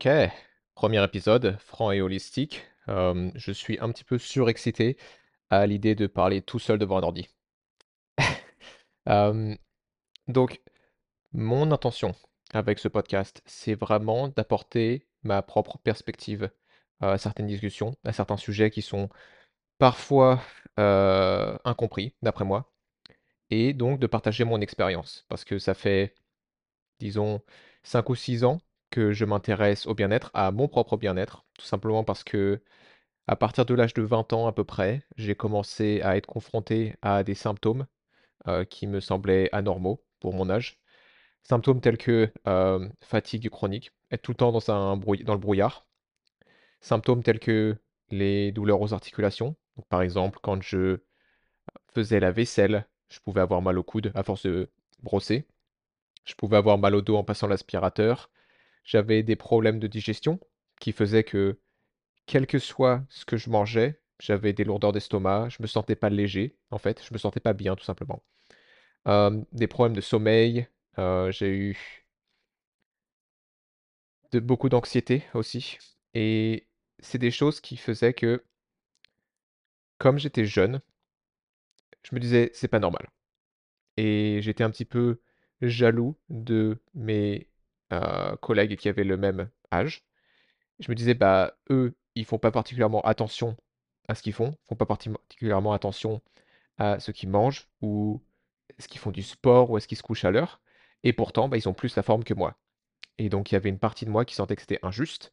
Ok, premier épisode, franc et holistique. Je suis un petit peu surexcité à l'idée de parler tout seul devant un ordi. Donc, mon intention avec ce podcast, c'est vraiment d'apporter ma propre perspective à certaines discussions, à certains sujets qui sont parfois incompris, d'après moi, et donc de partager mon expérience, parce que ça fait, disons, 5 ou 6 ans que je m'intéresse au bien-être, à mon propre bien-être, tout simplement parce que à partir de l'âge de 20 ans à peu près, j'ai commencé à être confronté à des symptômes qui me semblaient anormaux pour mon âge. Symptômes tels que fatigue chronique, être tout le temps dans, un le brouillard. Symptômes tels que les douleurs aux articulations. Par exemple, quand je faisais la vaisselle, je pouvais avoir mal au coude à force de brosser. Je pouvais avoir mal au dos en passant l'aspirateur. J'avais des problèmes de digestion qui faisaient que quel que soit ce que je mangeais, j'avais des lourdeurs d'estomac, je me sentais pas léger, en fait, je me sentais pas bien tout simplement. Des problèmes de sommeil, heu, j'ai eu beaucoup d'anxiété aussi et c'est des choses qui faisaient que, comme j'étais jeune, je me disais: «C'est pas normal» et j'étais un petit peu jaloux de mes, collègues qui avaient le même âge. Je me disais: «Bah, eux, ils font pas particulièrement attention à ce qu'ils font, font pas parti particulièrement attention à ce qu'ils mangent ou est-ce qu'ils font du sport ou est-ce qu'ils se couchent à l'heure? Et pourtant, bah, ils ont plus la forme que moi. Et donc il y avait une partie de moi qui sentait que c'était injuste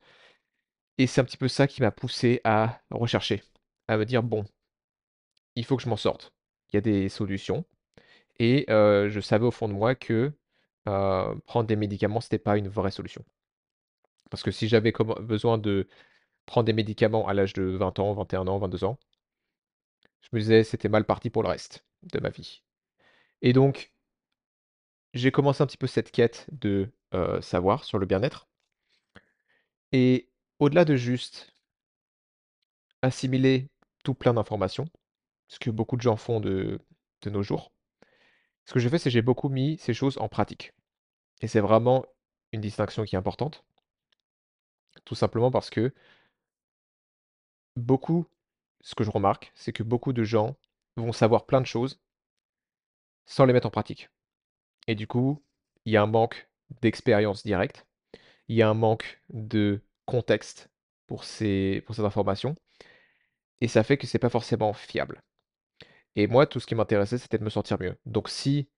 et c'est un petit peu ça qui m'a poussé à rechercher, à me dire: «Bon, il faut que je m'en sorte». Il y a des solutions et je savais au fond de moi que, heu, prendre des médicaments, c'était pas une vraie solution. Parce que si j'avais besoin de prendre des médicaments à l'âge de 20 ans, 21 ans, 22 ans, je me disais: «C'était mal parti pour le reste de ma vie» et donc J'ai commencé un petit peu cette quête de, heu, savoir sur le bien-être. Et au-delà de juste assimiler tout plein d'informations, ce que beaucoup de gens font de de nos jours, ce que j'ai fait, c'est j'ai beaucoup mis ces choses en pratique et c'est vraiment une distinction qui est importante, tout simplement parce que beaucoup ce que je remarque, c'est que beaucoup de gens vont savoir plein de choses sans les mettre en pratique et du coup, il y a un manque d'expérience directe, il y a un manque de contexte pour ces pour ces informations Et ça fait que c'est pas forcément fiable. Et moi, tout ce qui m'intéressait, c'était de me sentir mieux. Donc si,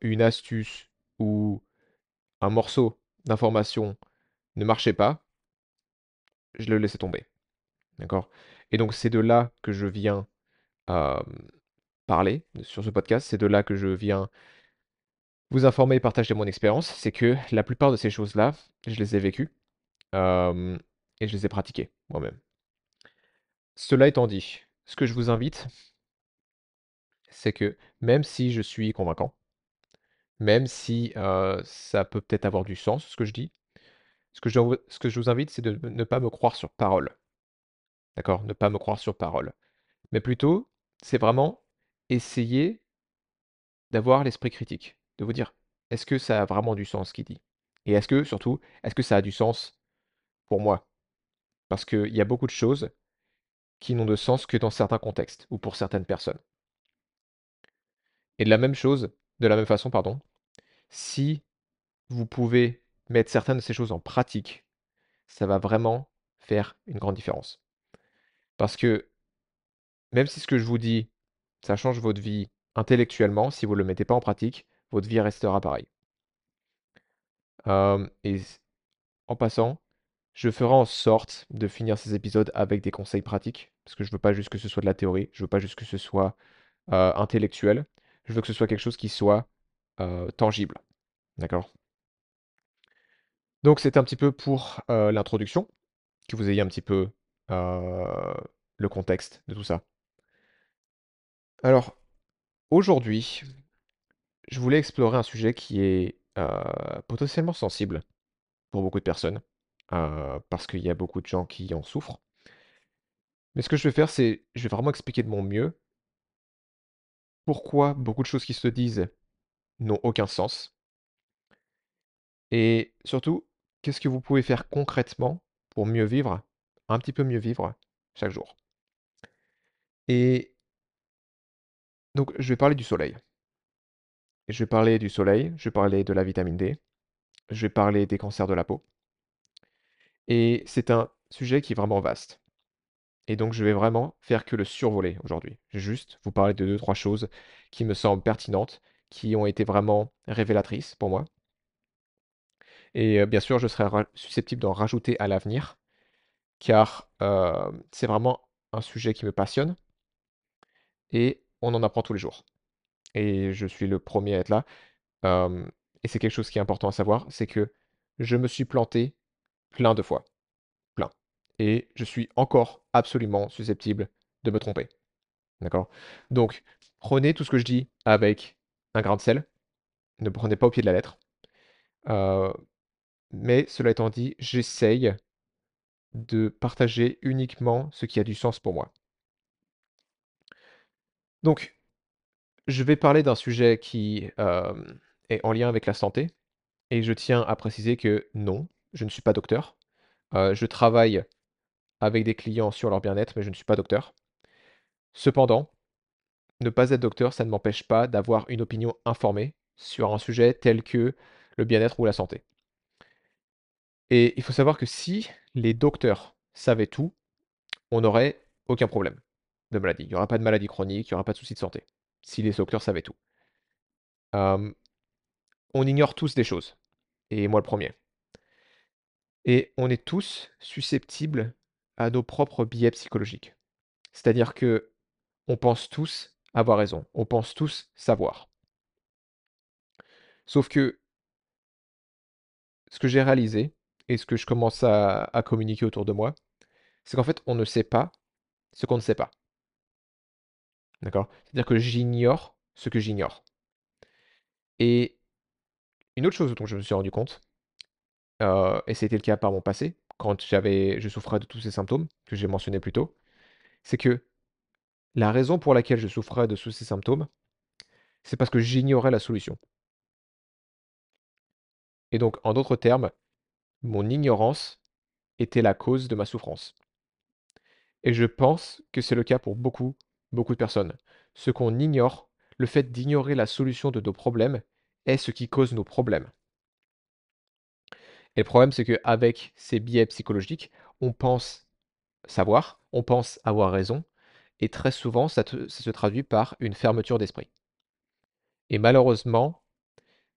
une astuce un morceau d'information ne marchait pas, je le laissais tomber, d'accord? Et donc c'est de là que je viens, parler sur ce podcast. C'est de là que je viens vous informer et partager mon expérience. C'est que la plupart de ces choses-là, je les ai vécues, et je les ai pratiquées moi-même. Cela étant dit, ce que je vous invite, c'est que même si je suis convaincant Même si, ça peut peut-être avoir du sens ce que je dis. Ce que je dois ce que je vous invite, c'est de ne pas me croire sur parole, d'accord? Ne pas me croire sur parole. Mais plutôt, c'est vraiment essayer d'avoir l'esprit critique, de vous dire: «Est-ce que ça a vraiment du sens ce qu'il dit?» et est-ce que surtout, est-ce que ça a du sens pour moi? Parce qu'il y a beaucoup de choses qui n'ont de sens que dans certains contextes ou pour certaines personnes. Et de la même chose de la même façon, pardon, si vous pouvez mettre certaines de ces choses en pratique ça va vraiment faire une grande différence. Parce que même si ce que je vous dis, ça change votre vie intellectuellement, si vous ne le mettez pas en pratique, votre vie restera pareille. Et en passant, je ferai en sorte de finir ces épisodes avec des conseils pratiques, parce que je veux pas juste que ce soit de la théorie, je veux pas juste que ce soit, intellectuel. Je veux que ce soit quelque chose qui soit, tangible, d'accord? Donc c'était un petit peu pour, l'introduction, que vous ayez un petit peu, le contexte de tout ça. Alors, aujourd'hui, je voulais explorer un sujet qui est potentiellement sensible pour beaucoup de personnes, parce qu'il y a beaucoup de gens qui en souffrent. Mais ce que je vais faire, c'est, je vais vraiment expliquer de mon mieux pourquoi beaucoup de choses qui se disent n'ont aucun sens, et surtout, qu'est-ce que vous pouvez faire concrètement pour mieux vivre, un petit peu mieux vivre chaque jour? Et donc je vais parler du soleil. Je vais parler du soleil, je vais parler de la vitamine D, je vais parler des cancers de la peau et c'est un sujet qui est vraiment vaste et donc je vais vraiment faire que le survoler aujourd'hui. Juste vous parler de 2-3 choses qui me semblent pertinentes, qui ont été vraiment révélatrices pour moi et bien sûr, je serai ra susceptible d'en rajouter à l'avenir car, c'est vraiment un sujet qui me passionne et on en apprend tous les jours et je suis le premier à être là. Et c'est quelque chose qui est important à savoir, c'est que je me suis planté plein de fois, et je suis encore absolument susceptible de me tromper, d'accord? Donc prenez tout ce que je dis avec un grain de sel, ne prenez pas au pied de la lettre, heu, mais cela étant dit, j'essaye de partager uniquement ce qui a du sens pour moi. Donc je vais parler d'un sujet qui, hem, est en lien avec la santé et je tiens à préciser que non, je ne suis pas docteur. Heu, je travaille avec des clients sur leur bien-être, mais je ne suis pas docteur. Cependant, ne pas être docteur, ça ne m'empêche pas d'avoir une opinion informée sur un sujet tel que le bien-être ou la santé. Et il faut savoir que si les docteurs savaient tout, on n'aurait aucun problème de maladie. Il y aura pas de maladie chronique, il y aura pas de soucis de santé, si les docteurs savaient tout. On ignore tous des choses et moi le premier. Et on est tous susceptibles à nos propres biais psychologiques. C'est-à-dire qu'on pense tous avoir raison, on pense tous savoir. Sauf que ce que j'ai réalisé et ce que je commence à communiquer autour de moi, c'est qu'en fait, on ne sait pas ce qu'on ne sait pas. D'accord? C'est-à-dire que j'ignore ce que j'ignore. Et une autre chose dont je me suis rendu compte, heu et c'était le cas par mon passé, quand j'avais je souffrais de tous ces symptômes que j'ai mentionnés plus tôt, c'est que la raison pour laquelle je souffrais de tous ces symptômes, c'est parce que j'ignorais la solution. Et donc, en d'autres termes, mon ignorance était la cause de ma souffrance. Et je pense que c'est le cas pour beaucoup, beaucoup de personnes. Ce qu'on ignore, le fait d'ignorer la solution de nos problèmes est ce qui cause nos problèmes. Et le problème, c'est qu'avec ces biais psychologiques, on pense savoir, on pense avoir raison, et très souvent, ça se traduit par une fermeture d'esprit. Et malheureusement,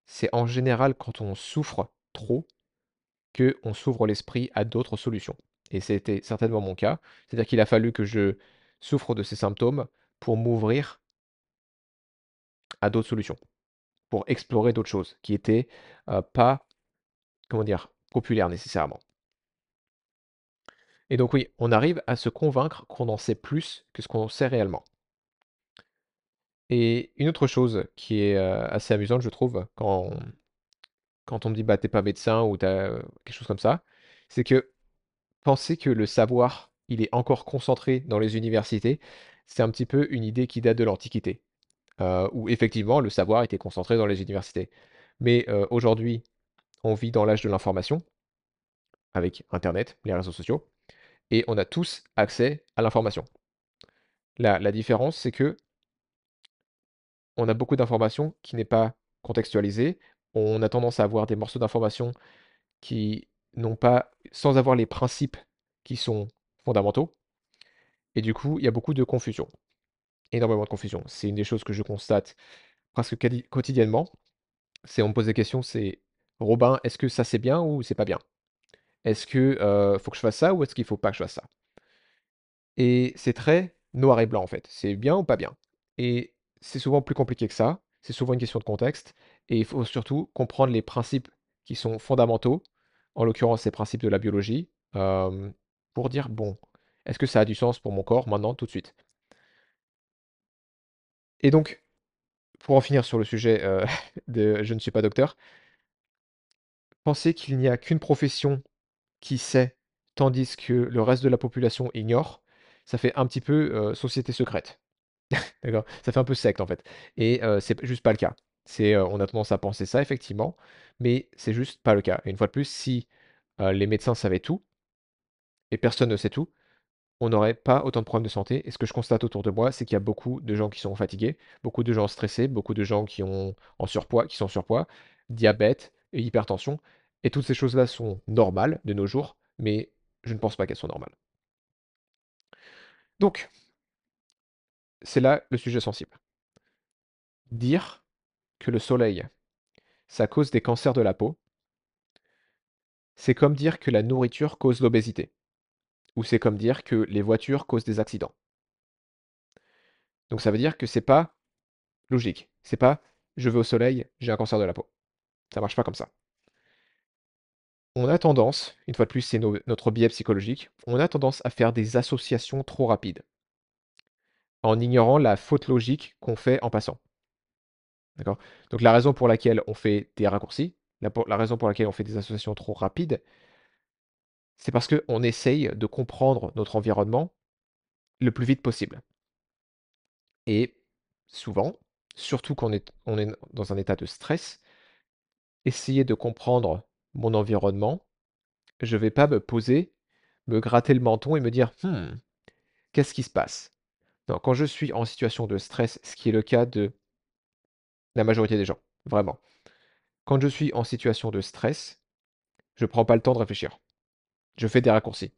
c'est en général quand on souffre trop qu'on s'ouvre l'esprit à d'autres solutions. Et c'était certainement mon cas. C'est-à-dire qu'il a fallu que je souffre de ces symptômes pour m'ouvrir à d'autres solutions, pour explorer d'autres choses qui étaient, heu, pas, comment dire? Populaires nécessairement. Et donc oui, on arrive à se convaincre qu'on en sait plus que ce qu'on sait réellement. Et une autre chose qui est, assez amusante, je trouve, quand quand on me dit: «Bah, tu es pas médecin» ou tu as quelque chose comme ça, c'est que penser que le savoir, il est encore concentré dans les universités, c'est un petit peu une idée qui date de l'Antiquité, où effectivement le savoir était concentré dans les universités. Mais, aujourd'hui, on vit dans l'âge de l'information, avec internet, les réseaux sociaux et on a tous accès à l'information. La différence, c'est que on a beaucoup d'informations qui n'est pas contextualisées. On a tendance à avoir des morceaux d'informations qui n'ont pas sans avoir les principes qui sont fondamentaux et du coup, il y a beaucoup de confusion, énormément de confusion. C'est une des choses que je constate presque quotidiennement. C'est on me pose des questions, c'est: «Robin, est-ce que ça c'est bien ou c'est pas bien? Est-ce que, faut que je fasse ça ou est-ce qu'il faut pas que je fasse ça?» Et c'est très noir et blanc, en fait. C'est bien ou pas bien? Et c'est souvent plus compliqué que ça. C'est souvent une question de contexte et il faut surtout comprendre les principes qui sont fondamentaux, en l'occurrence les principes de la biologie, pour dire: «Bon, est-ce que ça a du sens pour mon corps maintenant, tout de suite?» et donc, pour en finir sur le sujet, de je ne suis pas docteur, penser qu'il n'y a qu'une profession qui sait, tandis que le reste de la population ignore, ça fait un petit peu, société secrète. D'accord? Ça fait un peu secte, en fait et c'est juste pas le cas. On a tendance à penser ça effectivement, mais c'est juste pas le cas et une fois de plus, si, les médecins savaient tout, et personne ne sait tout, on n'aurait pas autant de problèmes de santé. Et ce que je constate autour de moi, c'est qu'il y a beaucoup de gens qui sont fatigués, beaucoup de gens stressés, beaucoup de gens qui ont en surpoids, qui sont en surpoids, diabète et hypertension. Et toutes ces choses-là sont normales de nos jours, mais je ne pense pas qu'elles soient normales. Donc, c'est là le sujet sensible. Dire que le soleil, ça cause des cancers de la peau, c'est comme dire que la nourriture cause l'obésité. Ou c'est comme dire que les voitures causent des accidents. Donc ça veut dire que c'est pas logique. C'est pas je vais au soleil, j'ai un cancer de la peau. Ça marche pas comme ça. On a tendance, une fois de plus, c'est notre biais psychologique, on a tendance à faire des associations trop rapides, en ignorant la faute logique qu'on fait en passant. Donc la raison pour laquelle on fait des raccourcis, la, raison pour laquelle on fait des associations trop rapides, c'est parce qu'on essaye de comprendre notre environnement le plus vite possible. Et souvent, surtout quand on est dans un état de stress, essayer de comprendre mon environnement, je ne vais pas me poser, me gratter le menton et me dire hmm, qu'est-ce qui se passe? Non, quand je suis en situation de stress, ce qui est le cas de la majorité des gens, vraiment. Quand je suis en situation de stress, je ne prends pas le temps de réfléchir. Je fais des raccourcis.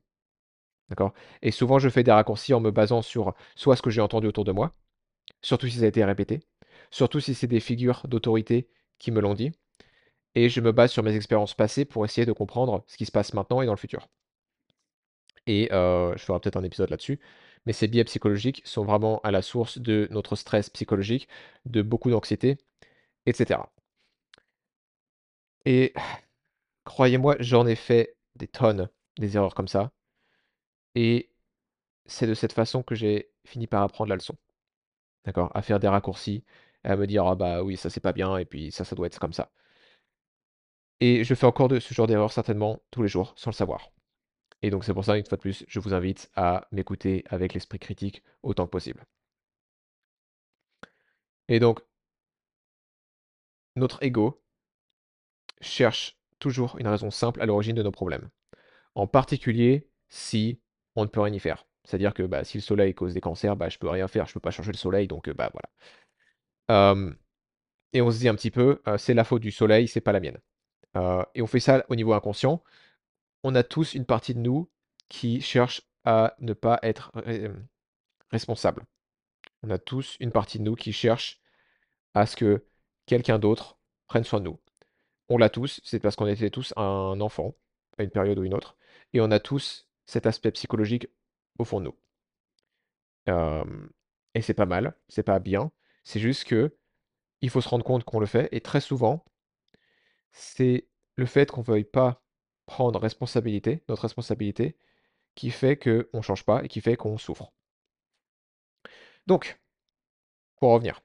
D'accord? Et souvent, je fais des raccourcis en me basant sur soit ce que j'ai entendu autour de moi, surtout si ça a été répété, surtout si c'est des figures d'autorité qui me l'ont dit, et je me base sur mes expériences passées pour essayer de comprendre ce qui se passe maintenant et dans le futur. Et je ferai peut-être un épisode là-dessus, mais ces biais psychologiques sont vraiment à la source de notre stress psychologique, de beaucoup d'anxiété, etc. Et croyez-moi, j'en ai fait des tonnes, des erreurs comme ça. Et c'est de cette façon que j'ai fini par apprendre la leçon. D'accord À faire des raccourcis, à me dire, ah bah oui, ça c'est pas bien, et puis ça, ça doit être comme ça. Et je fais encore de ce genre d'erreur certainement tous les jours, sans le savoir. Et donc c'est pour ça, une fois de plus, je vous invite à m'écouter avec l'esprit critique autant que possible. Et donc, notre ego cherche toujours une raison simple à l'origine de nos problèmes. En particulier si on ne peut rien y faire. C'est-à-dire que bah, si le soleil cause des cancers, bah, je peux rien faire, je peux pas changer le soleil, donc bah voilà. et on se dit un petit peu, c'est la faute du soleil, c'est pas la mienne. Et on fait ça au niveau inconscient. On a tous une partie de nous qui cherche à ne pas être responsable. On a tous une partie de nous qui cherche à ce que quelqu'un d'autre prenne soin de nous. On l'a tous, c'est parce qu'on était tous un enfant, à une période ou une autre, et on a tous cet aspect psychologique au fond de nous. et c'est pas mal, c'est pas bien, c'est juste que il faut se rendre compte qu'on le fait, et très souvent, c'est le fait qu'on veuille pas prendre responsabilité, notre responsabilité, qui fait qu'on ne change pas et qui fait qu'on souffre. Donc, pour revenir,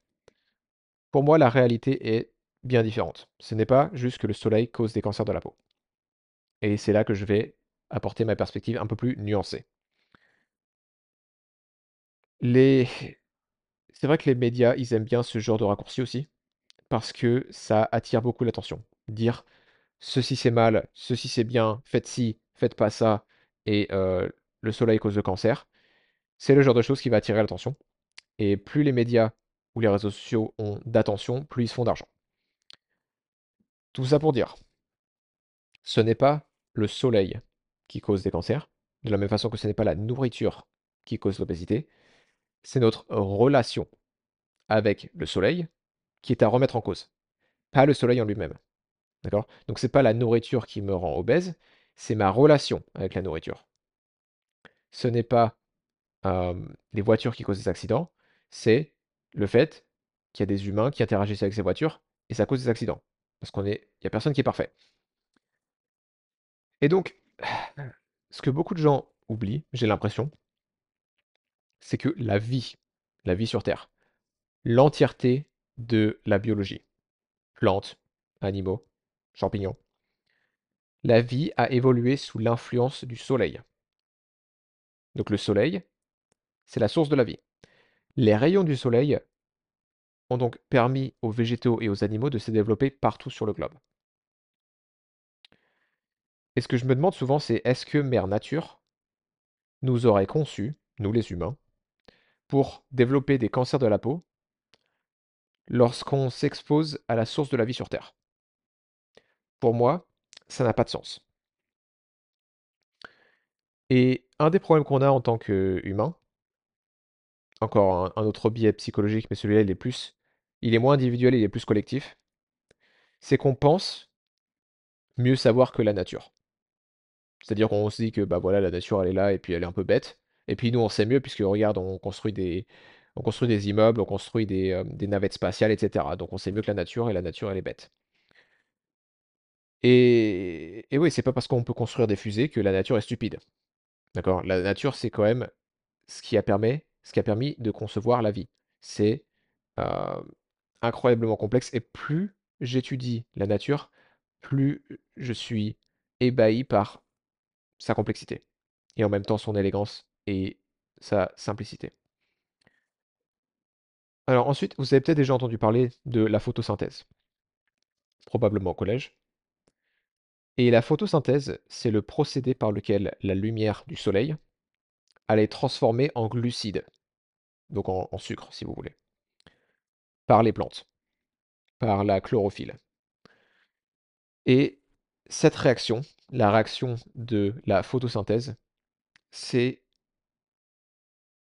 pour moi, la réalité est bien différente. Ce n'est pas juste que le soleil cause des cancers de la peau. Et c'est là que je vais apporter ma perspective un peu plus nuancée. C'est vrai que les médias, ils aiment bien ce genre de raccourci aussi, parce que ça attire beaucoup l'attention dire ceci c'est mal, ceci c'est bien, faites ci, faites pas ça, et le soleil cause le cancer, c'est le genre de choses qui va attirer l'attention. Et plus les médias ou les réseaux sociaux ont d'attention, plus ils se font d'argent. Tout ça pour dire, ce n'est pas le soleil qui cause des cancers, de la même façon que ce n'est pas la nourriture qui cause l'obésité, c'est notre relation avec le soleil qui est à remettre en cause, pas le soleil en lui-même. D'accord? Donc c'est pas la nourriture qui me rend obèse, c'est ma relation avec la nourriture. Ce n'est pas les voitures qui causent des accidents, c'est le fait qu'il y a des humains qui interagissent avec ces voitures et ça cause des accidents. Parce qu'on est, il n'y a personne qui est parfait. Et donc, ce que beaucoup de gens oublient, j'ai l'impression, c'est que la vie, la vie sur Terre, l'entièreté de la biologie, plantes, animaux, champignons. La vie a évolué sous l'influence du soleil. Donc le soleil, c'est la source de la vie. Les rayons du soleil ont donc permis aux végétaux et aux animaux de se développer partout sur le globe. Et ce que je me demande souvent, c'est est-ce que Mère Nature nous aurait conçus, nous les humains, pour développer des cancers de la peau lorsqu'on s'expose à la source de la vie sur Terre? Pour moi, ça n'a pas de sens. Et un des problèmes qu'on a en tant qu'humain, encore un, autre biais psychologique, mais celui-là, il est plus, il est moins individuel, il est plus collectif, c'est qu'on pense mieux savoir que la nature. C'est-à-dire qu'on se dit que bah voilà, la nature elle est là et puis elle est un peu bête. Et puis nous on sait mieux puisque regarde, on construit des, on construit des immeubles, on construit des, euh, des navettes spatiales, etc. Donc on sait mieux que la nature et la nature elle est bête. Et, oui, c'est pas parce qu'on peut construire des fusées que la nature est stupide. D'accord? La nature c'est quand même ce qui a permis, ce qui a permis de concevoir la vie. C'est euh, incroyablement complexe et plus j'étudie la nature, plus je suis ébahi par sa complexité et en même temps son élégance et sa simplicité. Alors ensuite, vous avez peut-être déjà entendu parler de la photosynthèse, probablement au collège. Et la photosynthèse, c'est le procédé par lequel la lumière du soleil allait transformer en glucides, donc en, en sucre si vous voulez, par les plantes, par la chlorophylle. Et cette réaction, la réaction de la photosynthèse, c'est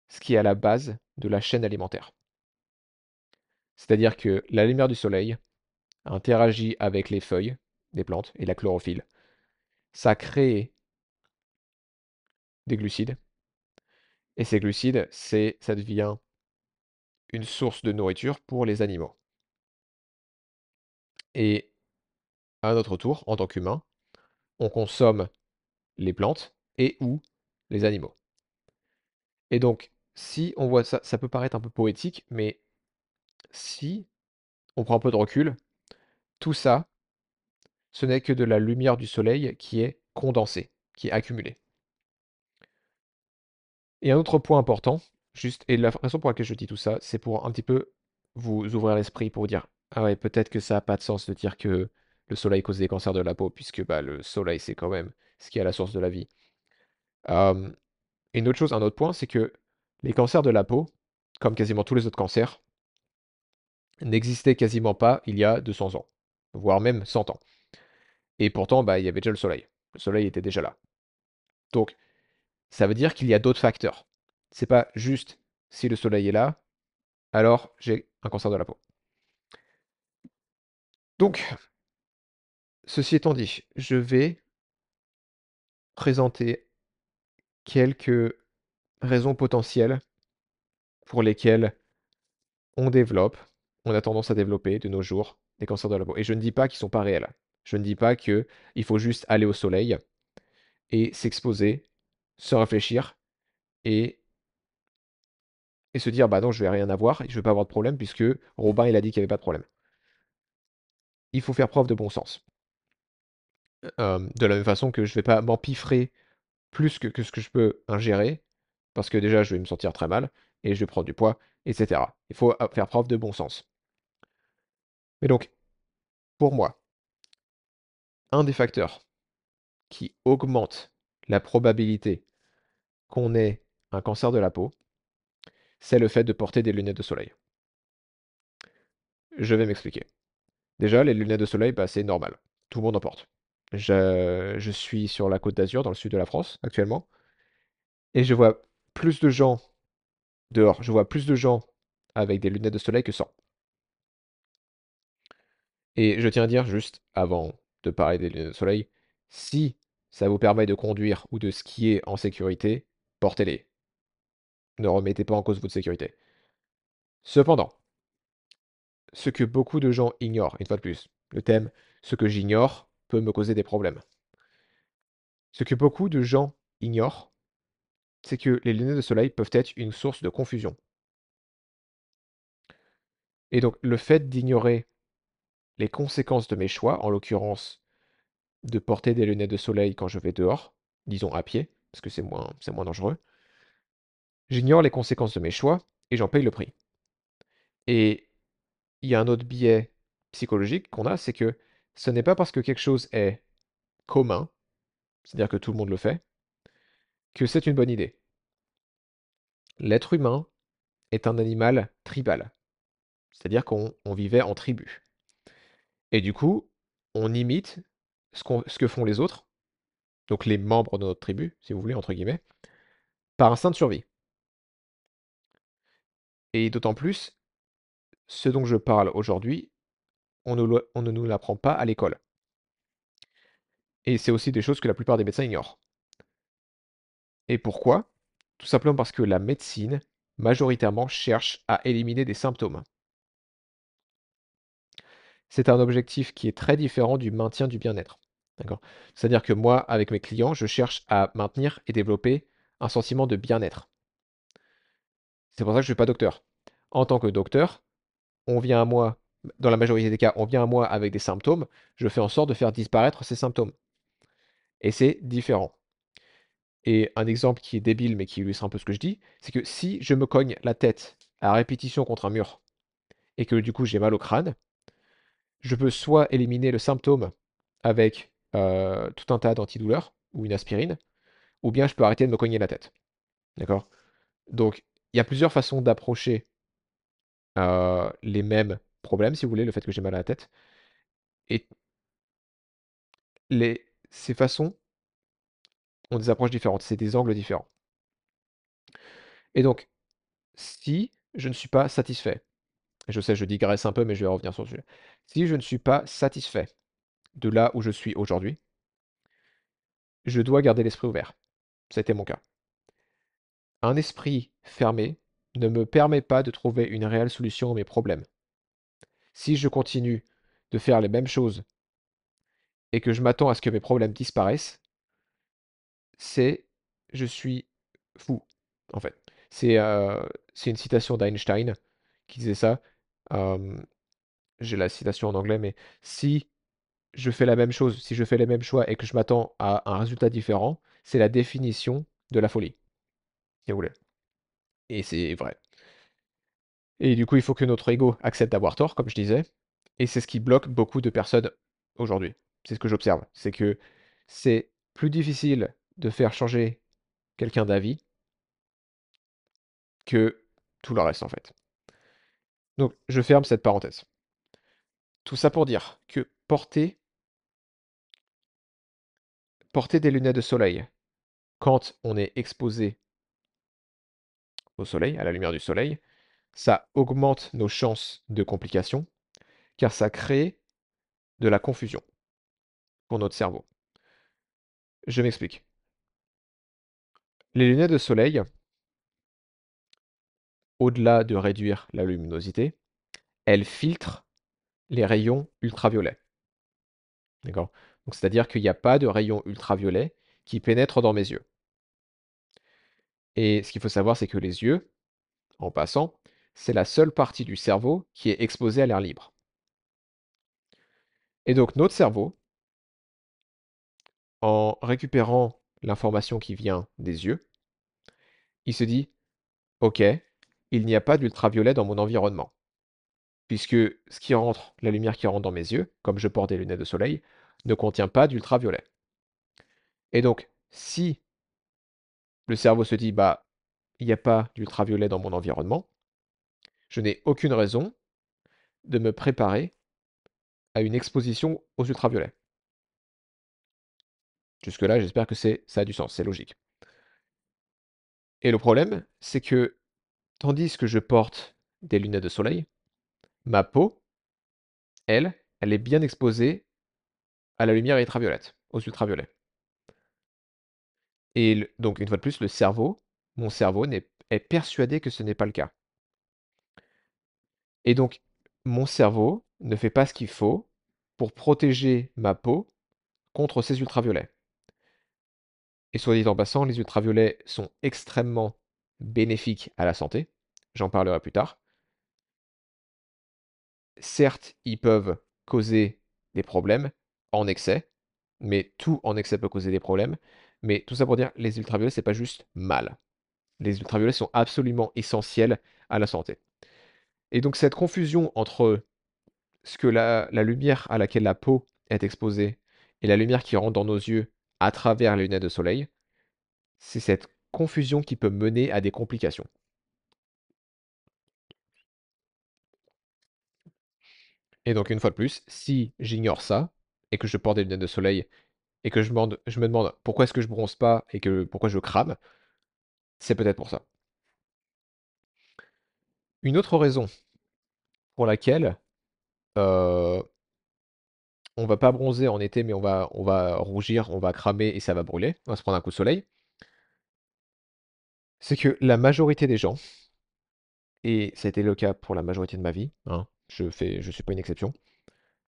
ce qui est à la base de la chaîne alimentaire. C'est-à-dire que la lumière du soleil interagit avec les feuilles des plantes et la chlorophylle. Ça crée des glucides. Et ces glucides, c'est, ça devient une source de nourriture pour les animaux. Et à notre tour, en tant qu'humain, on consomme les plantes et ou les animaux. Et donc, si on voit ça, ça peut paraître un peu poétique, mais si on prend un peu de recul, tout ça, ce n'est que de la lumière du soleil qui est condensée, qui est accumulée. Et un autre point important, juste, et la raison pour laquelle je dis tout ça, c'est pour un petit peu vous ouvrir l'esprit, pour dire, ah ouais, peut-être que ça n'a pas de sens de dire que le soleil cause des cancers de la peau, puisque bah, le soleil, c'est quand même ce qui est à la source de la vie. Et une autre chose, un autre point, c'est que les cancers de la peau, comme quasiment tous les autres cancers, n'existaient quasiment pas il y a 200 ans, voire même 100 ans. Et pourtant, bah, il y avait déjà le soleil. Le soleil était déjà là. Donc, ça veut dire qu'il y a d'autres facteurs. C'est pas juste si le soleil est là, alors j'ai un cancer de la peau. Donc, ceci étant dit, je vais présenter quelques raisons potentielles pour lesquelles on développe, on a tendance à développer de nos jours des cancers de la peau. Et je ne dis pas qu'ils ne sont pas réels. Je ne dis pas qu'il faut juste aller au soleil et s'exposer, se réfléchir et, et se dire bah non, je vais rien avoir et je vais pas avoir de problème puisque Robin il a dit qu'il n'y avait pas de problème. Il faut faire preuve de bon sens. De la même façon que je ne vais pas m'empiffrer plus que, que ce que je peux ingérer, parce que déjà je vais me sentir très mal, et je vais prendre du poids, etc. Il faut faire preuve de bon sens. Mais donc, pour moi, un des facteurs qui augmente la probabilité qu'on ait un cancer de la peau, c'est le fait de porter des lunettes de soleil. Je vais m'expliquer. Déjà, les lunettes de soleil, bah, c'est normal. Tout le monde en porte. Je, je suis sur la côte d'Azur, dans le sud de la France, actuellement. Et je vois plus de gens dehors. Je vois plus de gens avec des lunettes de soleil que sans. Et je tiens à dire, juste avant de parler des lunettes de soleil, si ça vous permet de conduire ou de skier en sécurité, portez-les. Ne remettez pas en cause votre sécurité. Cependant, ce que beaucoup de gens ignorent, une fois de plus, le thème, ce que j'ignore peut me causer des problèmes. Ce que beaucoup de gens ignorent, c'est que les lunettes de soleil peuvent être une source de confusion. Et donc le fait d'ignorer les conséquences de mes choix, en l'occurrence de porter des lunettes de soleil quand je vais dehors, disons à pied, parce que c'est moins, dangereux, j'ignore les conséquences de mes choix et j'en paye le prix. Et il y a un autre biais psychologique qu'on a, c'est que ce n'est pas parce que quelque chose est commun c'est-à-dire que tout le monde le fait, que c'est une bonne idée. L'être humain est un animal tribal, c'est-à-dire qu'on vivait en tribu. Et du coup, on imite ce, que font les autres, donc les membres de notre tribu, si vous voulez, entre guillemets, par instinct de survie. Et d'autant plus, ce dont je parle aujourd'hui, on ne, nous l'apprend pas à l'école. Et c'est aussi des choses que la plupart des médecins ignorent. Et pourquoi? Tout simplement parce que la médecine, majoritairement, cherche à éliminer des symptômes. C'est un objectif qui est très différent du maintien du bien-être. C'est-à-dire que moi, avec mes clients, je cherche à maintenir et développer un sentiment de bien-être. C'est pour ça que je ne suis pas docteur. En tant que docteur, on vient à moi, dans la majorité des cas, on vient à moi avec des symptômes, je fais en sorte de faire disparaître ces symptômes. Et c'est différent. Et un exemple qui est débile mais qui illustre un peu ce que je dis, c'est que si je me cogne la tête à répétition contre un mur et que du coup j'ai mal au crâne, je peux soit éliminer le symptôme avec euh, tout un tas d'antidouleurs ou une aspirine, ou bien je peux arrêter de me cogner la tête. D'accord? Donc, il y a plusieurs façons d'approcher euh, les mêmes problèmes, si vous voulez, le fait que j'ai mal à la tête. Et ces façons ont des approches différentes, c'est des angles différents. Et donc, si je ne suis pas satisfait, je sais, je digresse un peu, mais je vais revenir sur le sujet. Si je ne suis pas satisfait de là où je suis aujourd'hui, je dois garder l'esprit ouvert. C'était mon cas. Un esprit fermé ne me permet pas de trouver une réelle solution à mes problèmes. Si je continue de faire les mêmes choses et que je m'attends à ce que mes problèmes disparaissent, c'est je suis fou, en fait. C'est euh, une citation d'Einstein qui disait ça. J'ai la citation en anglais, mais si je fais la même chose, si je fais les mêmes choix et que je m'attends à un résultat différent, c'est la définition de la folie. Et vous voulez. Et c'est vrai. Et du coup, il faut que notre ego accepte d'avoir tort, comme je disais. Et c'est ce qui bloque beaucoup de personnes aujourd'hui. C'est ce que j'observe. C'est que c'est plus difficile de faire changer quelqu'un d'avis que tout le reste, en fait. Donc, je ferme cette parenthèse. Tout ça pour dire que porter, porter des lunettes de soleil quand on est exposé au soleil, à la lumière du soleil, ça augmente nos chances de complications, car ça crée de la confusion pour notre cerveau. Je m'explique. Les lunettes de soleil, au-delà de réduire la luminosité, elles filtrent les rayons ultraviolets. C'est-à-dire qu'il n'y a pas de rayons ultraviolets qui pénètrent dans mes yeux. Et ce qu'il faut savoir, c'est que les yeux, en passant, c'est la seule partie du cerveau qui est exposée à l'air libre. Et donc notre cerveau, en récupérant l'information qui vient des yeux, il se dit, OK, il n'y a pas d'ultraviolet dans mon environnement. Puisque ce qui rentre, la lumière qui rentre dans mes yeux, comme je porte des lunettes de soleil, ne contient pas d'ultraviolet. Et donc, si le cerveau se dit, bah, il n'y a pas d'ultraviolet dans mon environnement, je n'ai aucune raison de me préparer à une exposition aux ultraviolets. Jusque-là, j'espère que ça a du sens, c'est logique. Et le problème, c'est que tandis que je porte des lunettes de soleil, ma peau, elle, elle est bien exposée à la lumière ultraviolette, aux ultraviolets. Et donc, une fois de plus, le cerveau, mon cerveau est persuadé que ce n'est pas le cas. Et donc, mon cerveau ne fait pas ce qu'il faut pour protéger ma peau contre ces ultraviolets. Et soit dit en passant, les ultraviolets sont extrêmement bénéfiques à la santé. J'en parlerai plus tard. Certes, ils peuvent causer des problèmes en excès, mais tout en excès peut causer des problèmes. Mais tout ça pour dire, les ultraviolets, c'est pas juste mal. Les ultraviolets sont absolument essentiels à la santé. Et donc cette confusion entre ce que la, lumière à laquelle la peau est exposée et la lumière qui rentre dans nos yeux à travers les lunettes de soleil, c'est cette confusion qui peut mener à des complications. Et donc, une fois de plus, si j'ignore ça, et que je porte des lunettes de soleil, et que je, me demande pourquoi est-ce que je bronze pas, et que pourquoi je crame, c'est peut-être pour ça. Une autre raison pour laquelle euh, on va pas bronzer en été, mais on va rougir, on va cramer et ça va brûler, on va se prendre un coup de soleil, c'est que la majorité des gens, et ça a été le cas pour la majorité de ma vie, hein, je fais, je suis pas une exception,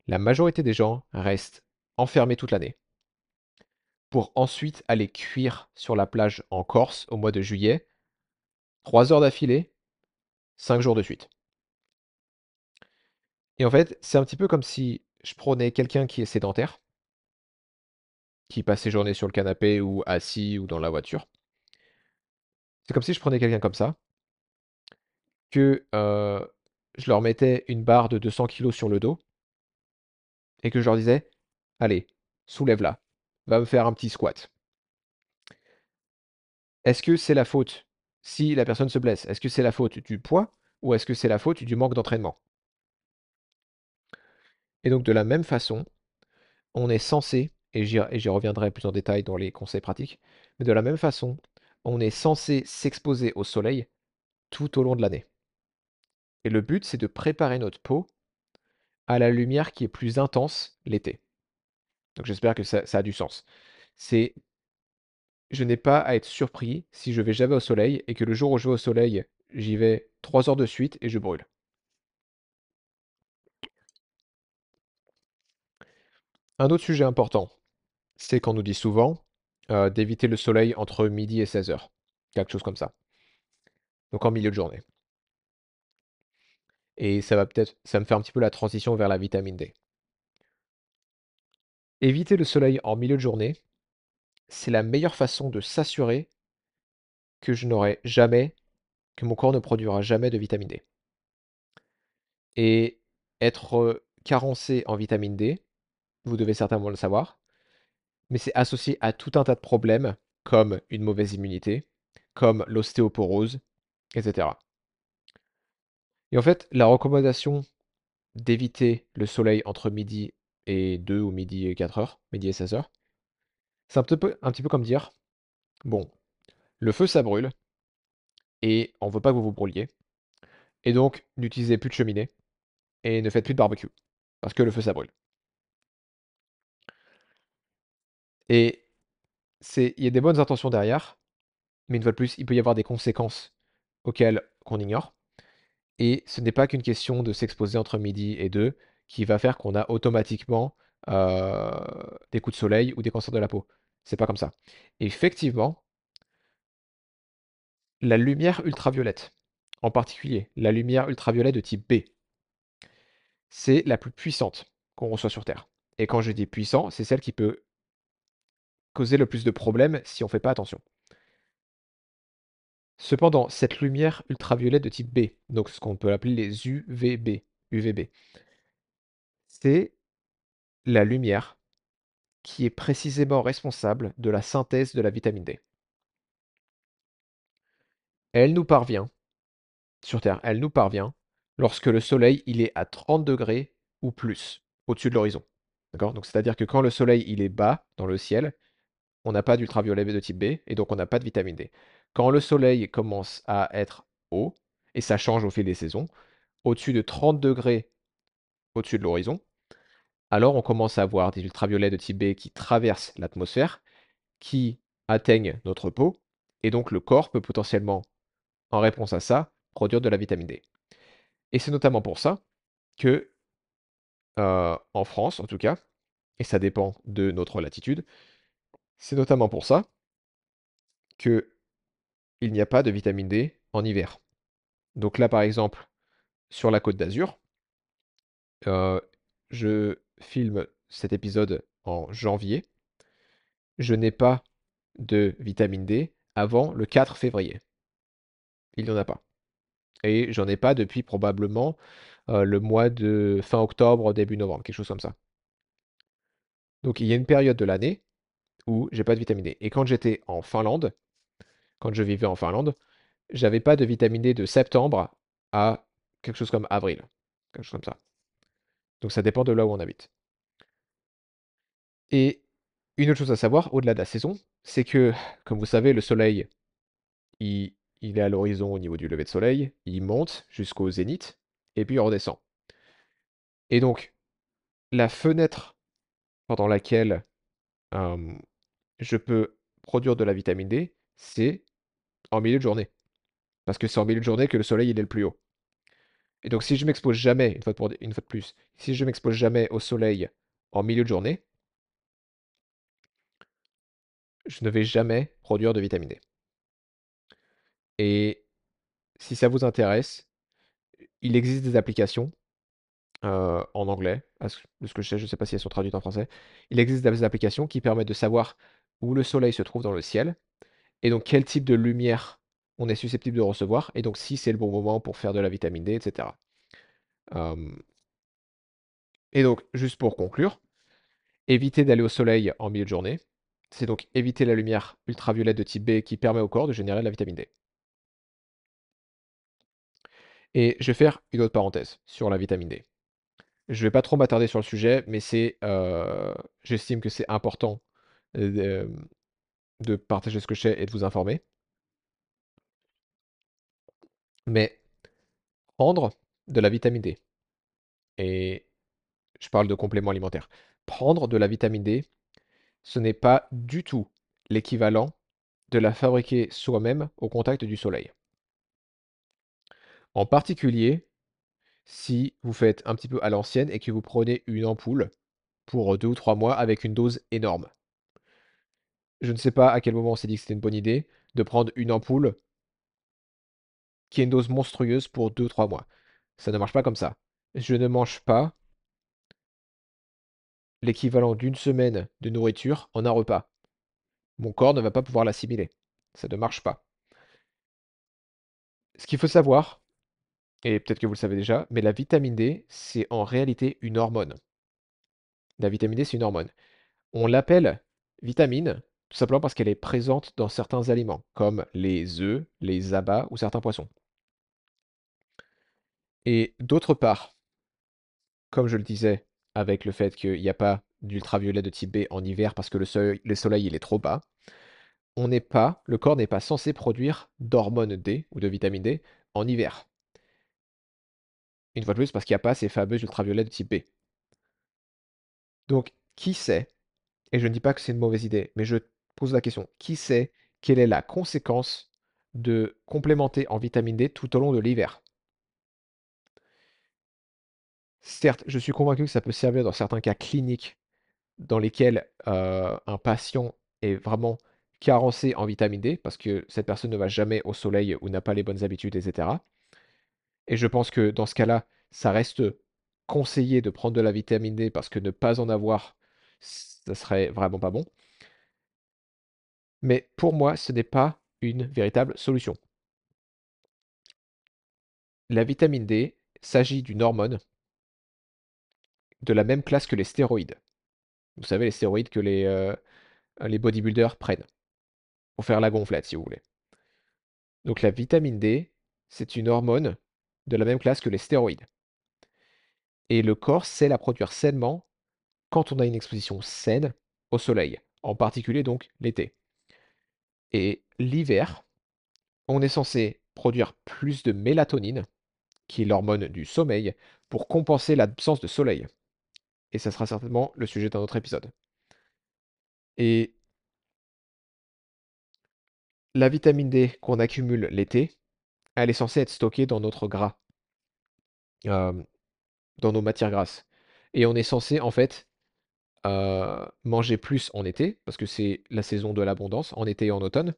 la majorité des gens restent enfermés toute l'année pour ensuite aller cuire sur la plage en Corse au mois de juillet, 3 heures d'affilée, 5 jours de suite. Et en fait, c'est un petit peu comme si je prenais quelqu'un qui est sédentaire, qui passe ses journées sur le canapé ou assis ou dans la voiture. C'est comme si je prenais quelqu'un comme ça, que je leur mettais une barre de 200 kilos sur le dos, et que je leur disais, allez, soulève-la, va me faire un petit squat. Est-ce que c'est la faute, si la personne se blesse, est-ce que c'est la faute du poids ou est-ce que c'est la faute du manque d'entraînement? Et donc de la même façon, on est censé, et j'y reviendrai plus en détail dans les conseils pratiques, mais de la même façon, on est censé s'exposer au soleil tout au long de l'année. Et le but, c'est de préparer notre peau à la lumière qui est plus intense l'été. Donc j'espère que ça, a du sens. C'est je n'ai pas à être surpris si je vais jamais au soleil et que le jour où je vais au soleil, j'y vais 3 heures de suite et je brûle. Un autre sujet important, c'est qu'on nous dit souvent euh, d'éviter le soleil entre midi et 16 heures. Quelque chose comme ça. Donc en milieu de journée. Et ça va peut-être, ça me fait un petit peu la transition vers la vitamine D. Éviter le soleil en milieu de journée, c'est la meilleure façon de s'assurer que je n'aurai jamais, que mon corps ne produira jamais de vitamine D. Et être carencé en vitamine D, vous devez certainement le savoir, mais c'est associé à tout un tas de problèmes comme une mauvaise immunité, comme l'ostéoporose, etc. Et en fait, la recommandation d'éviter le soleil entre midi et 2 ou midi et 4 heures, midi et 16 heures, c'est un petit peu, comme dire, bon, le feu ça brûle, et on veut pas que vous vous brûliez, et donc n'utilisez plus de cheminée, et ne faites plus de barbecue, parce que le feu ça brûle. Et il y a des bonnes intentions derrière, mais une fois de plus, il peut y avoir des conséquences auxquelles qu'on ignore. Et ce n'est pas qu'une question de s'exposer entre midi et 2 qui va faire qu'on a automatiquement des coups de soleil ou des cancers de la peau. C'est pas comme ça. effectivement, la lumière ultraviolette, en particulier la lumière ultraviolette de type B, c'est la plus puissante qu'on reçoit sur Terre. Et quand je dis puissant, c'est celle qui peut causer le plus de problèmes si on ne fait pas attention. Cependant, cette lumière ultraviolette de type B, donc ce qu'on peut appeler les UVB, UVB, c'est la lumière qui est précisément responsable de la synthèse de la vitamine D. Elle nous parvient, sur Terre, elle nous parvient lorsque le soleil il est à 30 degrés ou plus au-dessus de l'horizon. C'est-à-dire que quand le soleil il est bas dans le ciel, on n'a pas d'ultraviolet de type B et donc on n'a pas de vitamine D. Quand le soleil commence à être haut, et ça change au fil des saisons, au-dessus de 30 degrés au-dessus de l'horizon, alors on commence à avoir des ultraviolets de type B qui traversent l'atmosphère, qui atteignent notre peau, et donc le corps peut potentiellement, en réponse à ça, produire de la vitamine D. Et c'est notamment pour ça que, euh, en France en tout cas, et ça dépend de notre latitude, c'est notamment pour ça que il n'y a pas de vitamine D en hiver. Donc là, par exemple, sur la côte d'Azur, je filme cet épisode en janvier. Je n'ai pas de vitamine D avant le 4 février. Il n'y en a pas. Et j'en ai pas depuis probablement le mois de fin octobre, début novembre, quelque chose comme ça. Donc il y a une période de l'année où j'ai pas de vitamine D. Et quand j'étais en Finlande, quand je vivais en Finlande, j'avais pas de vitamine D de septembre à quelque chose comme avril. Quelque chose comme ça. Donc ça dépend de là où on habite. Et une autre chose à savoir, au-delà de la saison, c'est que, comme vous savez, le soleil, il, il est à l'horizon au niveau du lever de soleil, il monte jusqu'au zénith, et puis il redescend. Et donc, la fenêtre pendant laquelle je peux produire de la vitamine D, c'est en milieu de journée. Parce que c'est en milieu de journée que le soleil il est le plus haut. Et donc si je m'expose jamais, une fois, de, une fois de plus, si je m'expose jamais au soleil en milieu de journée, je ne vais jamais produire de vitamine D. Et si ça vous intéresse, il existe des applications euh, en anglais, de ce que je sais, je ne sais pas si elles sont traduites en français. Il existe des applications qui permettent de savoir où le soleil se trouve dans le ciel et donc quel type de lumière on est susceptible de recevoir et donc si c'est le bon moment pour faire de la vitamine D, etc. Et donc, juste pour conclure, éviter d'aller au soleil en milieu de journée, c'est donc éviter la lumière ultraviolette de type B qui permet au corps de générer de la vitamine D. Et je vais faire une autre parenthèse sur la vitamine D. Je ne vais pas trop m'attarder sur le sujet, mais c'est, j'estime que c'est important de, de partager ce que je sais et de vous informer. Mais prendre de la vitamine D, et je parle de compléments alimentaires, prendre de la vitamine D, ce n'est pas du tout l'équivalent de la fabriquer soi-même au contact du soleil. En particulier, si vous faites un petit peu à l'ancienne et que vous prenez une ampoule pour deux ou trois mois avec une dose énorme. Je ne sais pas à quel moment on s'est dit que c'était une bonne idée de prendre une ampoule qui est une dose monstrueuse pour deux ou trois mois. Ça ne marche pas comme ça. Je ne mange pas l'équivalent d'une semaine de nourriture en un repas. Mon corps ne va pas pouvoir l'assimiler. Ça ne marche pas. Ce qu'il faut savoir, et peut-être que vous le savez déjà, mais la vitamine D, c'est en réalité une hormone. La vitamine D, c'est une hormone. On l'appelle vitamine tout simplement parce qu'elle est présente dans certains aliments, comme les œufs, les abats ou certains poissons. Et d'autre part, comme je le disais, avec le fait qu'il n'y a pas d'ultraviolet de type B en hiver parce que le, soleil il est trop bas, on n'est pas, le corps n'est pas censé produire d'hormones D ou de vitamine D en hiver. Une fois de plus, parce qu'il n'y a pas ces fameux ultraviolets de type B. Donc, qui sait, et je ne dis pas que c'est une mauvaise idée, mais je pose la question, qui sait quelle est la conséquence de complémenter en vitamine D tout au long de l'hiver? Certes, je suis convaincu que ça peut servir dans certains cas cliniques dans lesquels euh, un patient est vraiment carencé en vitamine D parce que cette personne ne va jamais au soleil ou n'a pas les bonnes habitudes, etc. Et je pense que dans ce cas-là, ça reste conseillé de prendre de la vitamine D parce que ne pas en avoir, ça serait vraiment pas bon. Mais pour moi, ce n'est pas une véritable solution. La vitamine D s'agit d'une hormone de la même classe que les stéroïdes. Vous savez, les stéroïdes que les, euh, les bodybuilders prennent pour faire la gonflette, si vous voulez. Donc la vitamine D, c'est une hormone de la même classe que les stéroïdes. Et le corps sait la produire sainement quand on a une exposition saine au soleil, en particulier donc l'été. Et l'hiver, on est censé produire plus de mélatonine, qui est l'hormone du sommeil, pour compenser l'absence de soleil et ça sera certainement le sujet d'un autre épisode. Et la vitamine D qu'on accumule l'été, elle est censée être stockée dans notre gras, dans nos matières grasses. Et on est censé en fait manger plus en été, parce que c'est la saison de l'abondance, en été et en automne,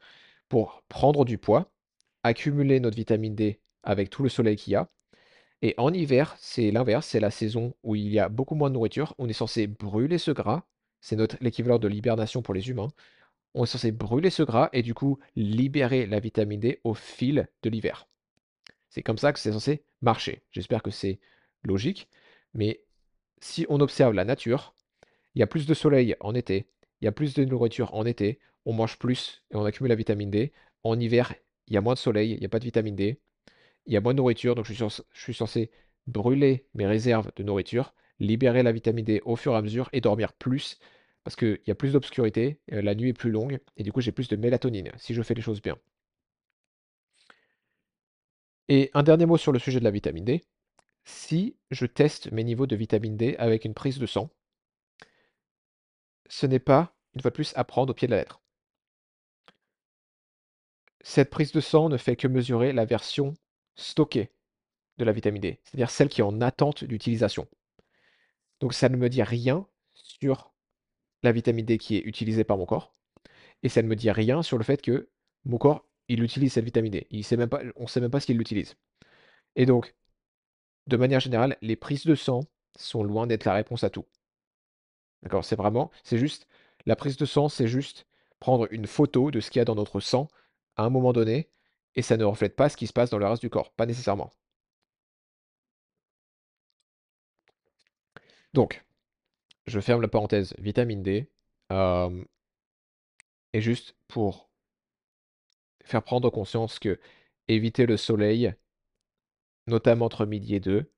pour prendre du poids, accumuler notre vitamine D avec tout le soleil qu'il y a, et en hiver, c'est l'inverse, c'est la saison où il y a beaucoup moins de nourriture. On est censé brûler ce gras. C'est notre l'équivalent de l'hibernation pour les humains. On est censé brûler ce gras et du coup libérer la vitamine D au fil de l'hiver. C'est comme ça que c'est censé marcher. J'espère que c'est logique. Mais si on observe la nature, il y a plus de soleil en été, il y a plus de nourriture en été, on mange plus et on accumule la vitamine D. En hiver, il y a moins de soleil, il y a pas de vitamine D, il y a moins de nourriture, donc je suis censé brûler mes réserves de nourriture, libérer la vitamine D au fur et à mesure et dormir plus parce qu'il y a plus d'obscurité, heu, la nuit est plus longue et du coup j'ai plus de mélatonine si je fais les choses bien. Et un dernier mot sur le sujet de la vitamine D. Si je teste mes niveaux de vitamine D avec une prise de sang ce n'est pas, une fois de plus, à prendre au pied de la lettre. Cette prise de sang ne fait que mesurer la version stockée de la vitamine D, c'est-à-dire celle qui est en attente d'utilisation. Donc ça ne me dit rien sur la vitamine D qui est utilisée par mon corps et ça ne me dit rien sur le fait que mon corps, il utilise cette vitamine D. Il sait même pas on sait même pas s'il l'utilise et donc, de manière générale, les prises de sang sont loin d'être la réponse à tout. D'accord? C'est vraiment c'est juste la prise de sang, c'est juste prendre une photo de ce qu'il y a dans notre sang à un moment donné et ça ne reflète pas ce qui se passe dans le reste du corps, pas nécessairement. Donc, je ferme la parenthèse vitamine D, et juste pour faire prendre conscience qu'éviter le soleil notamment entre midi et 2,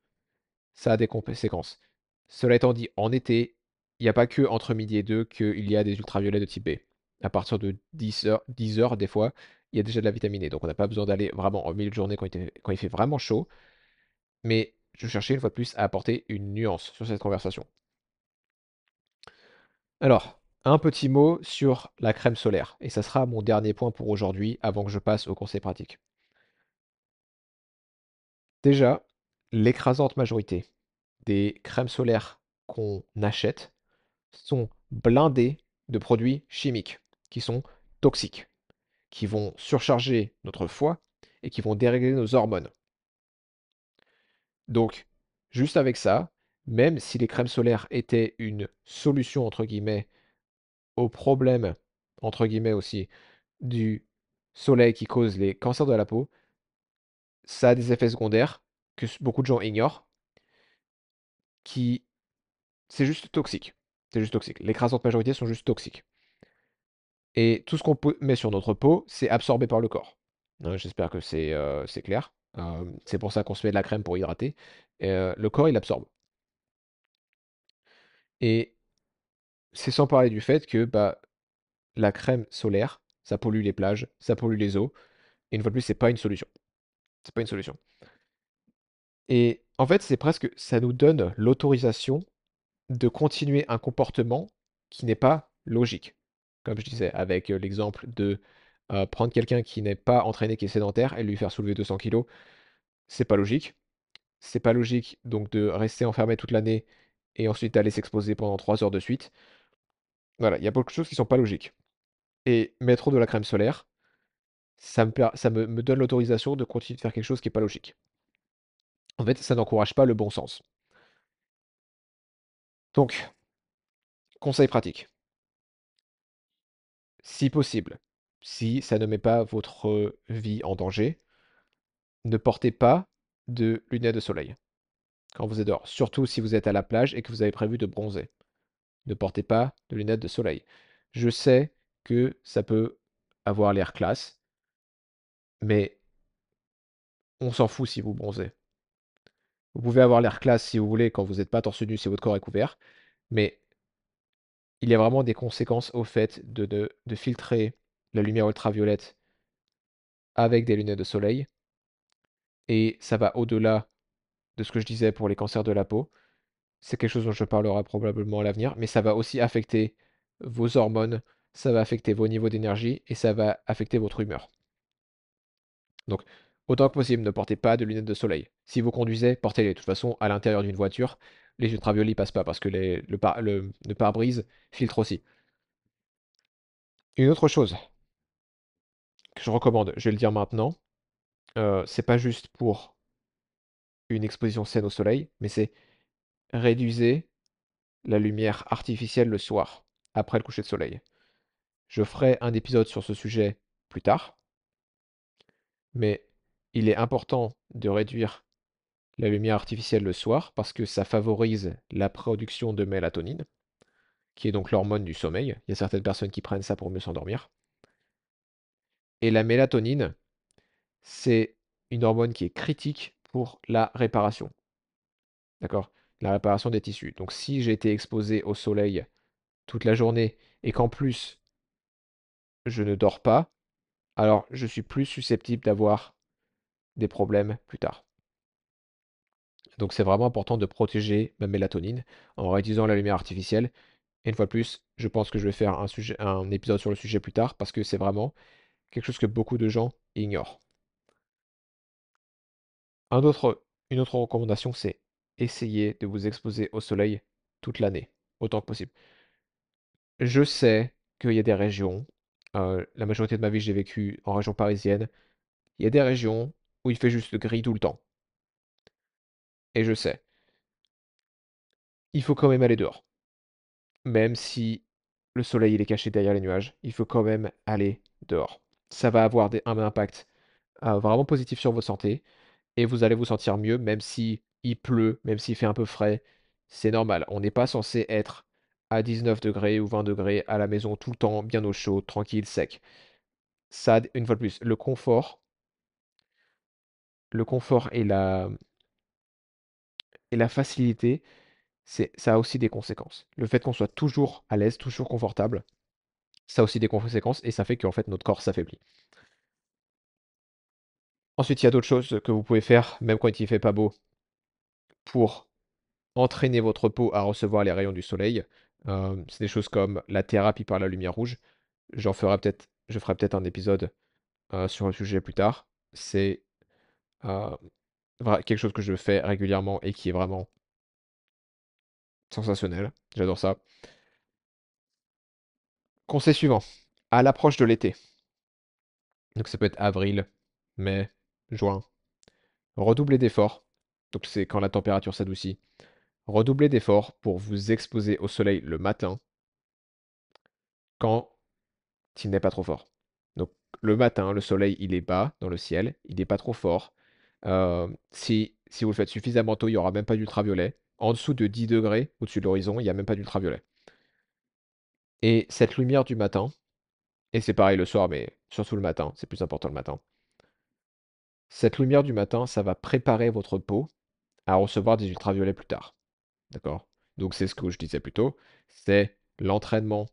ça a des conséquences. Cela étant dit, en été, il y a pas qu'entre midi et 2 qu'il y a des ultraviolets de type B. À partir de 10:00-10:00 heures des fois, il y a déjà de la vitamine D, donc on n'a pas besoin d'aller vraiment en milieu de journée quand il quand il fait vraiment chaud. Mais je cherchais une fois de plus à apporter une nuance sur cette conversation. Alors, un petit mot sur la crème solaire et ça sera mon dernier point pour aujourd'hui avant que je passe aux conseils pratiques. Déjà, l'écrasante majorité des crèmes solaires qu'on achète sont blindées de produits chimiques qui sont toxiques, qui vont surcharger notre foie et qui vont dérégler nos hormones. Donc, juste avec ça, même si les crèmes solaires étaient une «solution» entre guillemets au problème, entre guillemets aussi, du soleil qui cause les cancers de la peau ça a des effets secondaires que beaucoup de gens ignorent qui c'est juste toxique, c'est juste toxique. L'écrasante majorité sont juste toxiques et tout ce qu'on met sur notre peau, c'est absorbé par le corps. J'espère que c'est, c'est clair. C'est pour ça qu'on se met de la crème pour hydrater heu, le corps, il absorbe. Et c'est sans parler du fait que, bah, la crème solaire, ça pollue les plages, ça pollue les eaux et une fois de plus, c'est pas une solution. C'est pas une solution. Et en fait, c'est presque ça nous donne l'autorisation de continuer un comportement qui n'est pas logique. Comme je disais, avec, l'exemple de, prendre quelqu'un qui n'est pas entraîné, qui est sédentaire et lui faire soulever 200 kilogrammes, c'est pas logique. C'est pas logique donc de rester enfermé toute l'année et ensuite d'aller s'exposer pendant 3 heures de suite. Voilà, il y a beaucoup de choses qui sont pas logiques et mettre de la crème solaire, ça me me donne l'autorisation de continuer de faire quelque chose qui est pas logique. En fait, ça n'encourage pas le bon sens. Donc conseil pratique si possible, si ça ne met pas votre vie en danger ne portez pas de lunettes de soleil quand vous êtes dehors, surtout si vous êtes à la plage et que vous avez prévu de bronzer. Ne portez pas de lunettes de soleil. Je sais que ça peut avoir l'air classe mais on s'en fout si vous bronzez. Vous pouvez avoir l'air classe si vous voulez quand vous êtes pas torse nu, si votre corps est couvert, mais il y a vraiment des conséquences au fait de de filtrer la lumière ultraviolette avec des lunettes de soleil et ça va au-delà de ce que je disais pour les cancers de la peau. C'est quelque chose dont je parlerai probablement à l'avenir, mais ça va aussi affecter vos hormones, ça va affecter vos niveaux d'énergie et ça va affecter votre humeur. Donc, autant que possible, ne portez pas de lunettes de soleil. Si vous conduisez, portez-les. De toute façon, à l'intérieur d'une voiture, les ultraviolets, ils passent pas parce que le pare le le pare-brise filtre aussi. Une autre chose que je recommande, je vais le dire maintenant, heu, c'est pas juste pour une exposition saine au soleil, mais c'est réduisez la lumière artificielle le soir, après le coucher de soleil. Je ferai un épisode sur ce sujet plus tard mais il est important de réduire la lumière artificielle le soir parce que ça favorise la production de mélatonine qui est donc l'hormone du sommeil. Il y a certaines personnes qui prennent ça pour mieux s'endormir. Et la mélatonine, c'est une hormone qui est critique pour la réparation. D'accord? La réparation des tissus. Donc si j'ai été exposé au soleil toute la journée et qu'en plus je ne dors pas, alors je suis plus susceptible d'avoir des problèmes plus tard. Donc c'est vraiment important de protéger ma mélatonine en réutilisant la lumière artificielle. Et une fois de plus, je pense que je vais faire un, sujet, un épisode sur le sujet plus tard parce que c'est vraiment quelque chose que beaucoup de gens ignorent. Un autre, une autre recommandation, c'est essayer de vous exposer au soleil toute l'année, autant que possible. Je sais qu'il y a des régions, euh, la majorité de ma vie j'ai vécu en région parisienne, il y a des régions il fait juste gris tout le temps. Et je sais. Il faut quand même aller dehors. Même si le soleil il est caché derrière les nuages, il faut quand même aller dehors. Ça va avoir un impact euh, vraiment positif sur votre santé et vous allez vous sentir mieux même si il pleut, même s'il fait un peu frais. C'est normal. On n'est pas censé être à 19 degrés ou 20 degrés à la maison tout le temps, bien au chaud, tranquille, sec. Ça, une fois de plus, le confort, le confort et la, facilité, c'est, ça a aussi des conséquences. Le fait qu'on soit toujours à l'aise, toujours confortable, ça a aussi des conséquences et ça fait qu'en fait notre corps s'affaiblit. Ensuite, il y a d'autres choses que vous pouvez faire, même quand il fait pas beau, pour entraîner votre peau à recevoir les rayons du soleil. C'est des choses comme la thérapie par la lumière rouge. J'en ferai peut-être, je ferai peut-être un épisode sur le sujet plus tard. C'est quelque chose que je fais régulièrement et qui est vraiment sensationnel. J'adore ça. Conseil suivant. À l'approche de l'été. Donc ça peut être avril, mai, juin. Redoublez d'efforts. Donc c'est quand la température s'adoucit. Redoublez d'efforts pour vous exposer au soleil le matin quand il n'est pas trop fort. Donc le matin, le soleil, il est bas dans le ciel, il n'est pas trop fort. Si, si vous le faites suffisamment tôt, il n'y aura même pas d'ultraviolet. En dessous de 10 degrés au-dessus de l'horizon, il n'y a même pas d'ultraviolet. Et cette lumière du matin, et c'est pareil le soir, mais surtout le matin, c'est plus important le matin. Cette lumière du matin, ça va préparer votre peau à recevoir des ultraviolets plus tard. D'accord? Donc c'est ce que je disais plus tôt, c'est l'entraînement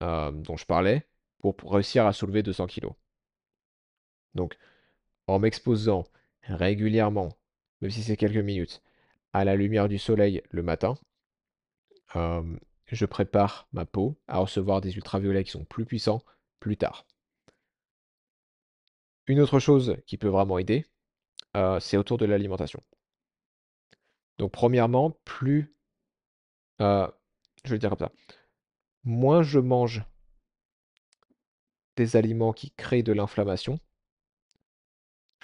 dont je parlais pour réussir à soulever 200 kg. Donc en m'exposant régulièrement, même si c'est quelques minutes, à la lumière du soleil le matin, je prépare ma peau à recevoir des ultraviolets qui sont plus puissants plus tard. Une autre chose qui peut vraiment aider, c'est autour de l'alimentation. Donc premièrement, plus, je vais le dire comme ça, moins je mange des aliments qui créent de l'inflammation,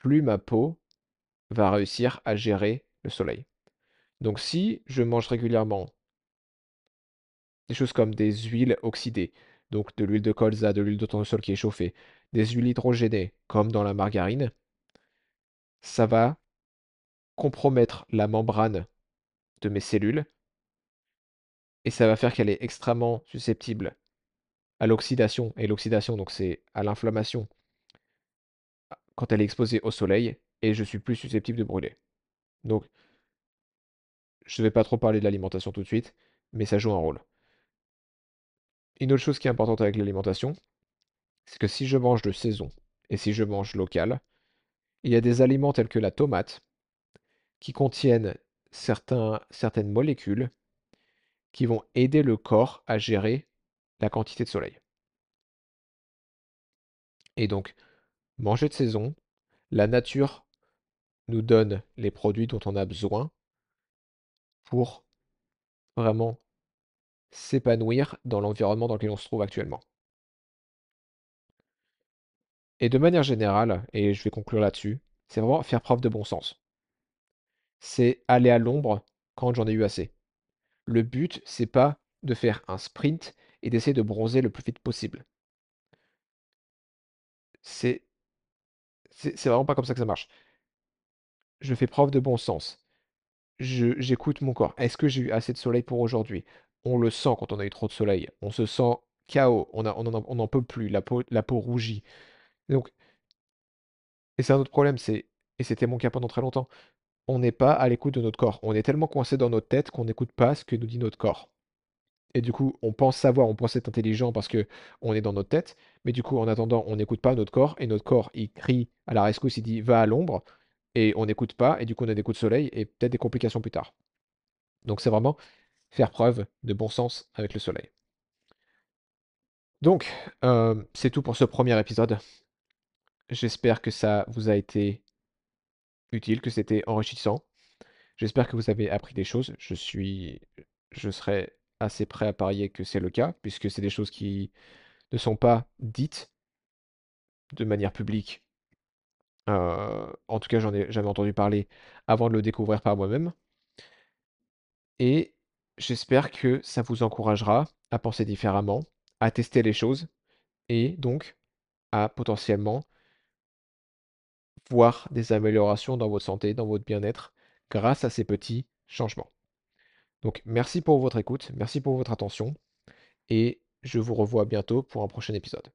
plus ma peau va réussir à gérer le soleil. Donc si je mange régulièrement des choses comme des huiles oxydées, donc de l'huile de colza, de l'huile de tournesol qui est chauffée, des huiles hydrogénées comme dans la margarine, ça va compromettre la membrane de mes cellules et ça va faire qu'elle est extrêmement susceptible à l'oxydation. Et l'oxydation, donc c'est à l'inflammation quand elle est exposée au soleil et je suis plus susceptible de brûler. Donc, je ne vais pas trop parler de l'alimentation tout de suite, mais ça joue un rôle. Une autre chose qui est importante avec l'alimentation, c'est que si je mange de saison et si je mange local, il y a des aliments tels que la tomate qui contiennent certaines molécules qui vont aider le corps à gérer la quantité de soleil. Et donc, manger de saison, la nature nous donne les produits dont on a besoin pour vraiment s'épanouir dans l'environnement dans lequel on se trouve actuellement. Et de manière générale, et je vais conclure là-dessus, c'est vraiment faire preuve de bon sens. C'est aller à l'ombre quand j'en ai eu assez. Le but, c'est pas de faire un sprint et d'essayer de bronzer le plus vite possible. C'est c'est vraiment pas comme ça que ça marche. Je fais preuve de bon sens. j'écoute mon corps. Est-ce que j'ai eu assez de soleil pour aujourd'hui? on le sent quand on a eu trop de soleil. On se sent KO, on on on n'en peut plus, la peau la peau rougit. Donc et c'est un autre problème, c'est et c'était mon cas pendant très longtemps, on n'est pas à l'écoute de notre corps. On est tellement coincé dans notre tête qu'on n'écoute pas ce que nous dit notre corps. Et du coup, on pense savoir, on pense être intelligent parce que on est dans notre tête, mais du coup, en attendant, on n'écoute pas notre corps et notre corps, il crie à la rescousse, il dit: «Va à l'ombre» et on n'écoute pas et du coup, on a des coups de soleil et peut-être des complications plus tard. Donc c'est vraiment faire preuve de bon sens avec le soleil. Donc, hem, c'est tout pour ce premier épisode. J'espère que ça vous a été utile, que c'était enrichissant. J'espère que vous avez appris des choses. Je suis je serais assez prêt à parier que c'est le cas, puisque c'est des choses qui ne sont pas dites de manière publique. Heu, en tout cas, j'en ai jamais entendu parler avant de le découvrir par moi-même. Et j'espère que ça vous encouragera à penser différemment, à tester les choses et donc à potentiellement voir des améliorations dans votre santé, dans votre bien-être, grâce à ces petits changements. Donc merci pour votre écoute, merci pour votre attention, et je vous revois bientôt pour un prochain épisode.